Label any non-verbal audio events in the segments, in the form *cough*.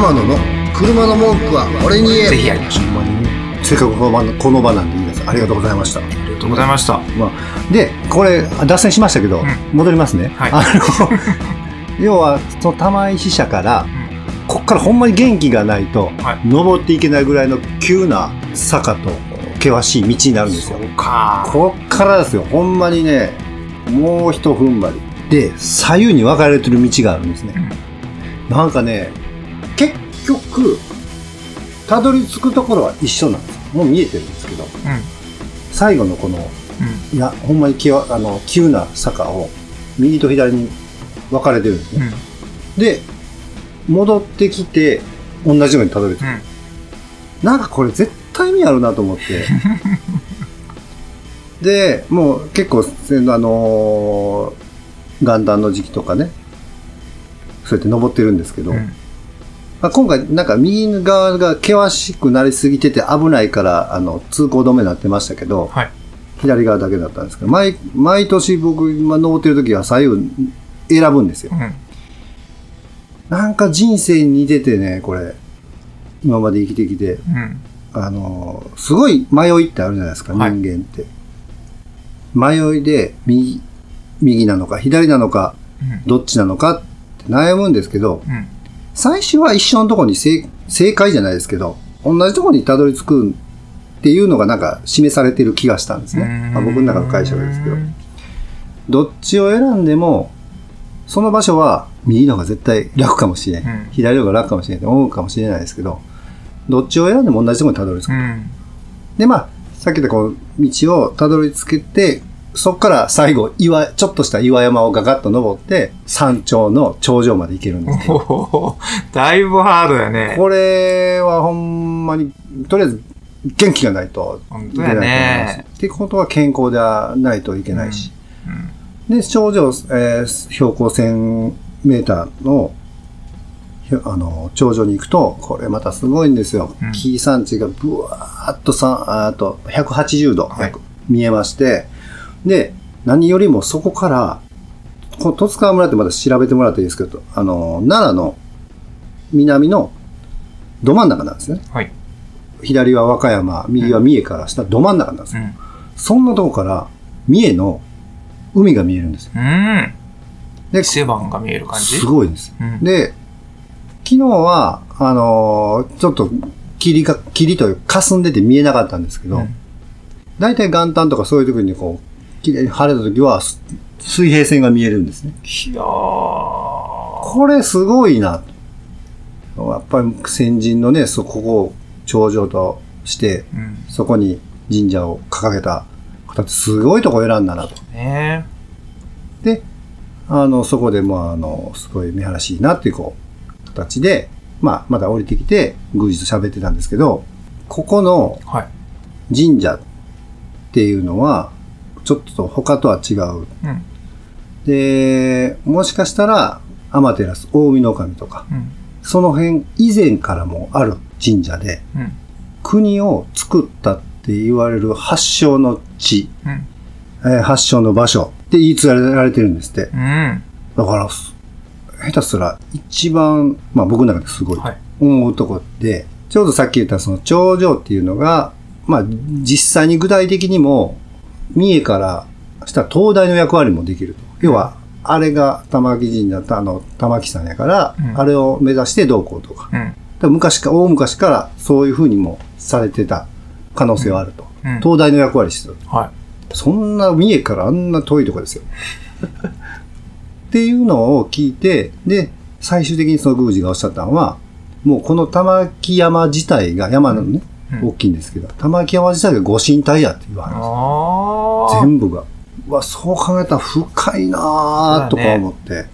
天野の車の文句は俺に言ぜえひやりましょう。ほんまにねせっかくこの場この場なんでいいですありがとうございましたありがとうございました。まあ、で、これ、脱線しましたけど、ん戻りますね。はいあの、*laughs* 要は、その玉石社から、こっからほんまに元気がないと、はい登っていけないぐらいの急な坂と険しい道になるんですよ。そうか。こっからですよ、ほんまにね、もう一踏ん張り。で、左右に分かれてる道があるんですね。なんかね、結局、たどり着くところは一緒なんですよ。もう見えてるんですけど、うん。最後のこのうん。いや、ほんまにきわあの急な坂を右と左に分かれてるんですね。うん。で、戻ってきて、同じようにたどり着く。うん。なんかこれ絶対意味あるなと思って。*laughs* で、もう結構、せあのー元旦の時期とかね、そうやって登ってるんですけど、うんまあ、今回なんか右側が険しくなりすぎてて危ないから、あの、通行止めになってましたけど、はい。左側だけだったんですけど、毎毎年僕、今登ってる時は左右選ぶんですよう。ん。なんか人生に似ててね、これ、今まで生きてきて、うん。あの、すごい迷いってあるじゃないですか、はい人間って。迷いで、右、右なのか、左なのか、うん。どっちなのかって悩むんですけど、うん。最終は一緒のところに正正解じゃないですけど、同じところにたどり着くっていうのがなんか示されてる気がしたんですね。まあ、僕の中の解釈ですけど。どっちを選んでも、その場所は右の方が絶対楽かもしれない。うん左の方が楽かもしれないと思うかもしれないですけど、どっちを選んでも同じところにたどり着く。うん。で、まあ、さっき言ったこの道をたどり着けて、そこから最後、岩、ちょっとした岩山をガガッと登って、山頂の頂上まで行けるんです。お *laughs* おだいぶハードやね。これはほんまに、とりあえず元気がないといけないと思います。ね。ってことは健康ではないといけないし。で、頂上、えー標高1000メーターの、あの、頂上に行くと、これまたすごいんですよ。うん山地がブワーっとさ、あと180度、はい見えまして、で、何よりもそこから、この十津川村ってまだ調べてもらっていいですけど、あの、奈良の南のど真ん中なんですね。はい。左は和歌山、右は三重から下、ど真ん中なんですよ。うん。そんなとこから、三重の海が見えるんですよ。うん。で、伊勢湾が見える感じ？すごいです。うん。で、昨日は、あのーちょっと霧が、霧というか霞んでて見えなかったんですけど、うん大体元旦とかそういう時にこう、綺麗に晴れた時は、す水平線が見えるんですね。いやー。これすごいなと。やっぱり先人のね、そこを頂上として、うん。そこに神社を掲げた方ってすごいとこ選んだなと。ねで、あの、そこで、まあ、あの、すごい見晴らしいなっていう、こう、形で、まあ、また降りてきて、宮司と喋ってたんですけど、ここのはい。神社っていうのは、ちょっと他とは違う。うん。で、もしかしたら、アマテラス、大海の神とか、うん。その辺以前からもある神社で、うん。国を作ったって言われる発祥の地、うん。えー発祥の場所って言い継がれてるんですって。うん。だから、す下手すら一番、まあ僕の中ですごいはい。思うとこで、ちょうどさっき言ったその頂上っていうのが、まあ実際に具体的にも、三重からしたら東大の役割もできると。要は、あれが玉木神社とあの玉木さんやから、うんあれを目指してどうこうとか。うん。昔か、大昔からそういうふうにもされてた可能性はあると。うん。東大の役割してる。はい。そんな三重からあんな遠いとこですよ。っていうのを聞いて、で、最終的にその宮司がおっしゃったのは、もうこの玉木山自体が、山のね、うん大きいんですけど、玉木山自体がご神体やって言われるんですよああ。全部が。うわ、そう考えたら深いなぁとか思って。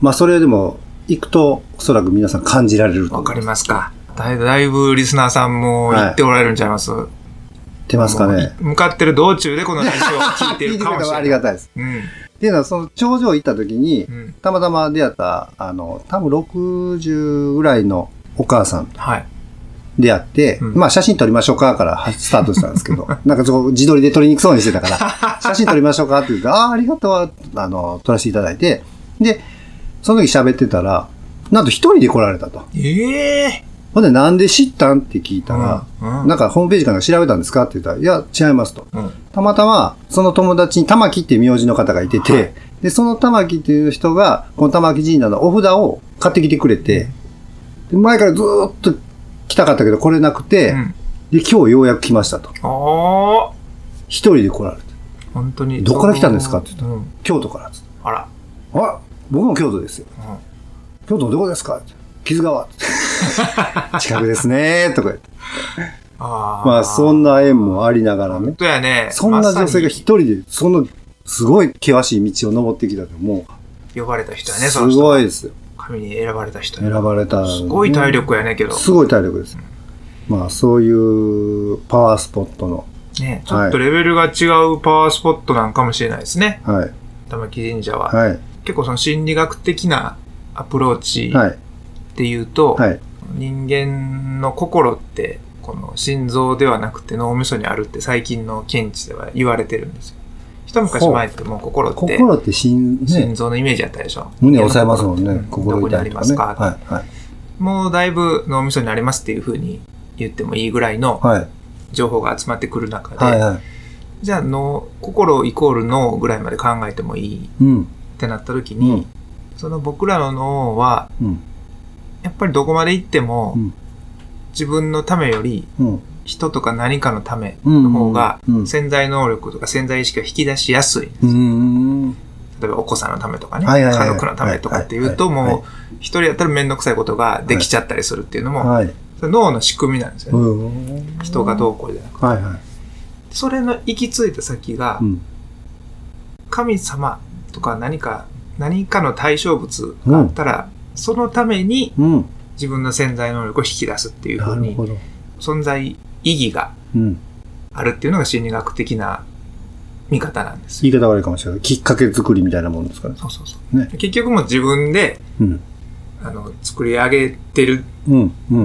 まあそれでも、行くと、おそらく皆さん感じられると。わかりますか。だいだいぶリスナーさんも言っておられるんちゃいます、てますかね。向かってる道中でこのラジオを聞いてるかもしれない。ありがたいです。うん。っていうのは、その頂上行った時にう、ん。たまたま出会った、あの、多分60ぐらいのお母さんとはい。出会って、うん。まあ写真撮りましょうかからはスタートしたんですけど、*laughs* なんかそこ自撮りで撮りにくそうにしてたから、*laughs* 写真撮りましょうかって言うと、ああ、ありがとう、あの、撮らせていただいて、で、その時喋ってたら、なんと一人で来られたと。ええほんで、なんで知ったんって聞いたら、うんうん。なんかホームページかなんか調べたんですかって言ったら、いや、違いますと。うん。たまたま、その友達に玉木っていう名字の方がいてて、はい。で、その玉木っていう人が、この玉木神社のお札を買ってきてくれて、で前からずーっと来たかったけど来れなくて、うん。で、今日ようやく来ましたと。ああ。一人で来られて。本当に。どこから来たんですかって言ったうん。京都から。あら。あ僕も京都ですよ。うん京都のどこですかって木津川。*laughs* 近くですねとか言って。ああ。まあ、そんな縁もありながらね本。当やね。そんな女性が一人。人で、その、すごい険しい道を登ってきたって、も呼ばれた人う、やね、すその人。ごいですよ。選ばれた人。選ばれた。すごい体力やねんけど。すごい体力です。まあ、そういうパワースポットの、ね、ちょっとレベルが違うパワースポットなんかもしれないですね。はい、玉木神社は。はい、結構その心理学的なアプローチはい、っていうと、はい、人間の心って、この心臓ではなくて脳みそにあるって最近の見地では言われてるんですよ。一昔前ってもう心って心って心、ね、心臓のイメージやったでしょ？胸押さえますもんね。どこにあ心痛いとかね。りますか、はい、はい、もうだいぶ脳みそにありますっていうふうに言ってもいいぐらいのはい、情報が集まってくる中で、はい、はい。じゃあ脳、心イコール脳ぐらいまで考えてもいいうん、ってなった時に、うん、その僕らの脳は、うん、やっぱりどこまで行っても、うん自分のためよりうん。人とか何かのためうんの方がうん潜在能力とか潜在意識を引き出しやすい。例えばお子さんのためとかね、家族のためとかっていうと、もう一人やったらめんどくさいことができちゃったりするっていうのも、脳の仕組みなんですようね。ん。人がどうこうじゃなくて。はいはい。それの行き着いた先がう、ん。神様とか何か、何かの対象物があったら、そのためにうん。自分の潜在能力を引き出すっていうふうに。存在意義がうん。あるっていうのが心理学的な見方なんです言い方悪いかもしれない。きっかけ作りみたいなもんですかね。そうそうそう。ね結局もう自分で、うん。あの、作り上げてる。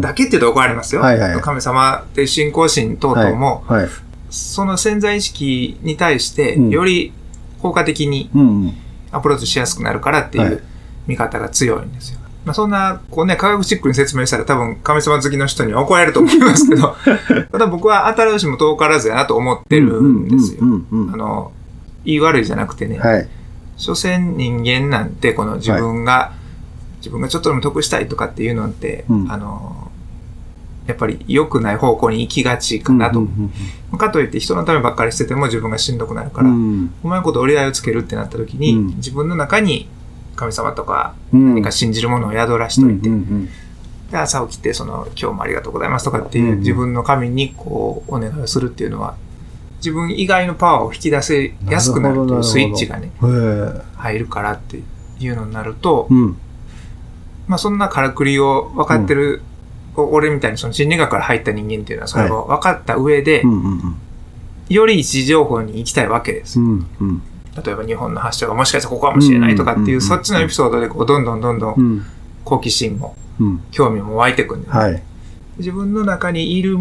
だけって言うと怒られますよ。はいはいはい神様で信仰心等々も、はい。はい。その潜在意識に対して、うんより効果的に。アプローチしやすくなるからってはいいう見方が強いんですよ。まあそんな、こうね、科学チックに説明したら多分神様好きの人には怒られると思いますけど、*laughs* ただ僕は新しいも遠からずやなと思ってるんですよ。あの、言い悪いじゃなくてね、はい。所詮人間なんてこの自分が、自分がちょっとでも得したいとかっていうのって、うんあの、やっぱり良くない方向に行きがちかなと。うんかといって人のためばっかりしてても自分がしんどくなるから、うんうまいこと折り合いをつけるってなった時に、うん自分の中に神様とかうん。何か信じるものを宿らしといて、うんうんで朝起きてその今日もありがとうございますとかっていう、うん自分の神にこうお願いをするっていうのは自分以外のパワーを引き出せやすくなるというスイッチがね。入るからっていうのになると、うん。まあそんなからくりを分かってる、お俺みたいにその心理学から入った人間っていうのはそれを分かった上で、うんうんうん。より位置情報に行きたいわけです。うんうん。例えば日本の発祥がもしかしたらここかもしれないとかっていう、うんそっちのエピソードでこうどんどんどんどんうん。好奇心もうん。興味も湧いてくるんで、はい。自分の中にいる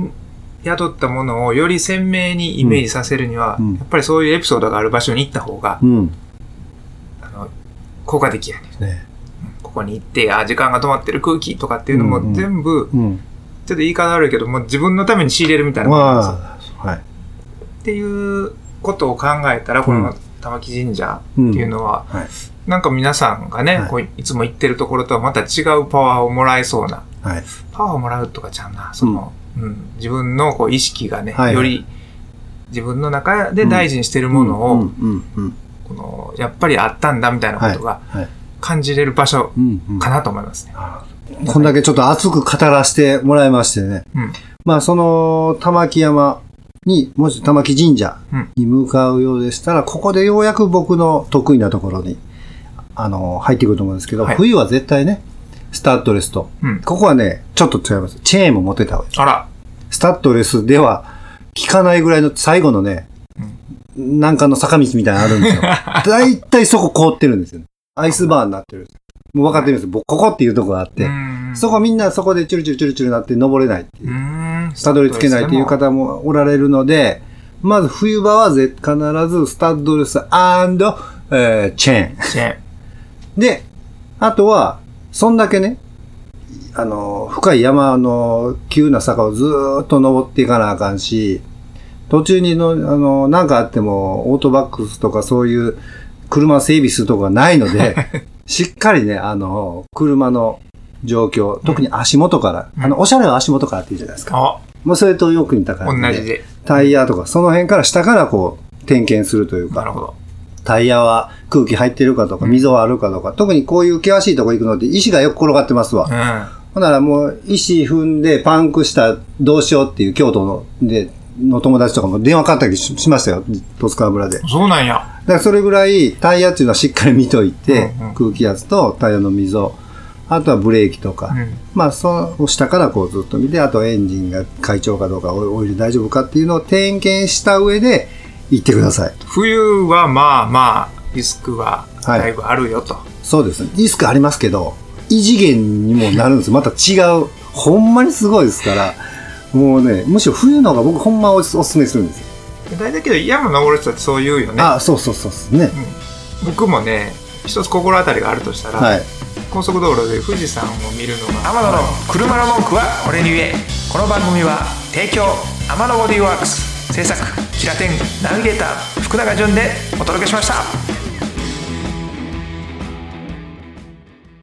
宿ったものをより鮮明にイメージさせるには、うんやっぱりそういうエピソードがある場所に行った方が、うん。あの効果的やねね。ここに行ってあ時間が止まってる空気とかっていうのうんうんも全部、うん。ちょっと言い方悪いけどもう自分のために仕入れるみたいなはい。っていうことを考えたらこの玉木神社っていうのは、はい。なんか皆さんがね、はいこういつも行ってるところとはまた違うパワーをもらえそうなはい。パワーをもらうとかちゃうな、その、うん、自分のこう意識がね、はいはいより自分の中で大事にしてるものを、うんうんうん。この、やっぱりあったんだみたいなことがはい。感じれる場所うんうん。かなと思いますね。こんだけちょっと熱く語らせてもらいましてね。うん。まあ、その、玉木山に、もし玉木神社うんに向かうようでしたら、ここでようやく僕の得意なところに、あの、入ってくると思うんですけど、はい冬は絶対ね、スタッドレスと。うん。ここはね、ちょっと違います。チェーンも持ってた方がいい。あら、スタッドレスでは効かないぐらいの最後のね、なんかの坂道みたいなのあるんですよ。だいたいそこ凍ってるんですよ。アイスバーになってる。もう分かってるんですよ。僕ここっていうとこがあって。うんそこみんなそこでチュルチュルチュルチュルなって登れないっていうう。ん。たどり着けないという方もおられるので、まず冬場はぜ必ずスタッドレスえーチェーン。チェーン。で、あとは、そんだけね、あの、深い山の急な坂をずーっと登っていかなあかんし、途中にの、あの、なんかあっても、オートバックスとかそういう車整備するとこがないので、*laughs* しっかりね、あの、車の状況、特に足元から、うんあの、おしゃれな足元からって言うじゃないですか。あ、もうそれとよく似た感じで。同じで。タイヤとか、その辺から下からこう、点検するというか、なるほど。タイヤは空気入ってるかとか、溝はあるかとか、特にこういう険しいとこ行くのって石がよく転がってますわ。うん。ほんならもう石踏んでパンクしたどうしようっていう京都のでの友達とかも電話かかったりししましたよ、十津川村で。だかそうなんや。らそれぐらいタイヤっていうのはしっかり見といて、うんうん空気圧とタイヤの溝、あとはブレーキとか、うん。まあその下からこうずっと見て、あとエンジンが快調かどうか、オイル大丈夫かっていうのを点検した上で行ってください。冬はまあまあ、リスクはだいぶあるよと。そうですね。リスクありますけど、異次元にもなるんです *laughs* また違う。ほんまにすごいですから、もうね、むしろ冬の方が僕ほんまおすおすすめするんですよ。大体けど山登る人ってそう言うよね。あ、そうそうそうそうね。僕もね、一つ心当たりがあるとしたら、はい。高速道路で富士山を見るのが、天野の車の文句は俺に言え。この番組は提供天野ボディーワークス。制作キラテンナビゲーター福永潤でお届けしました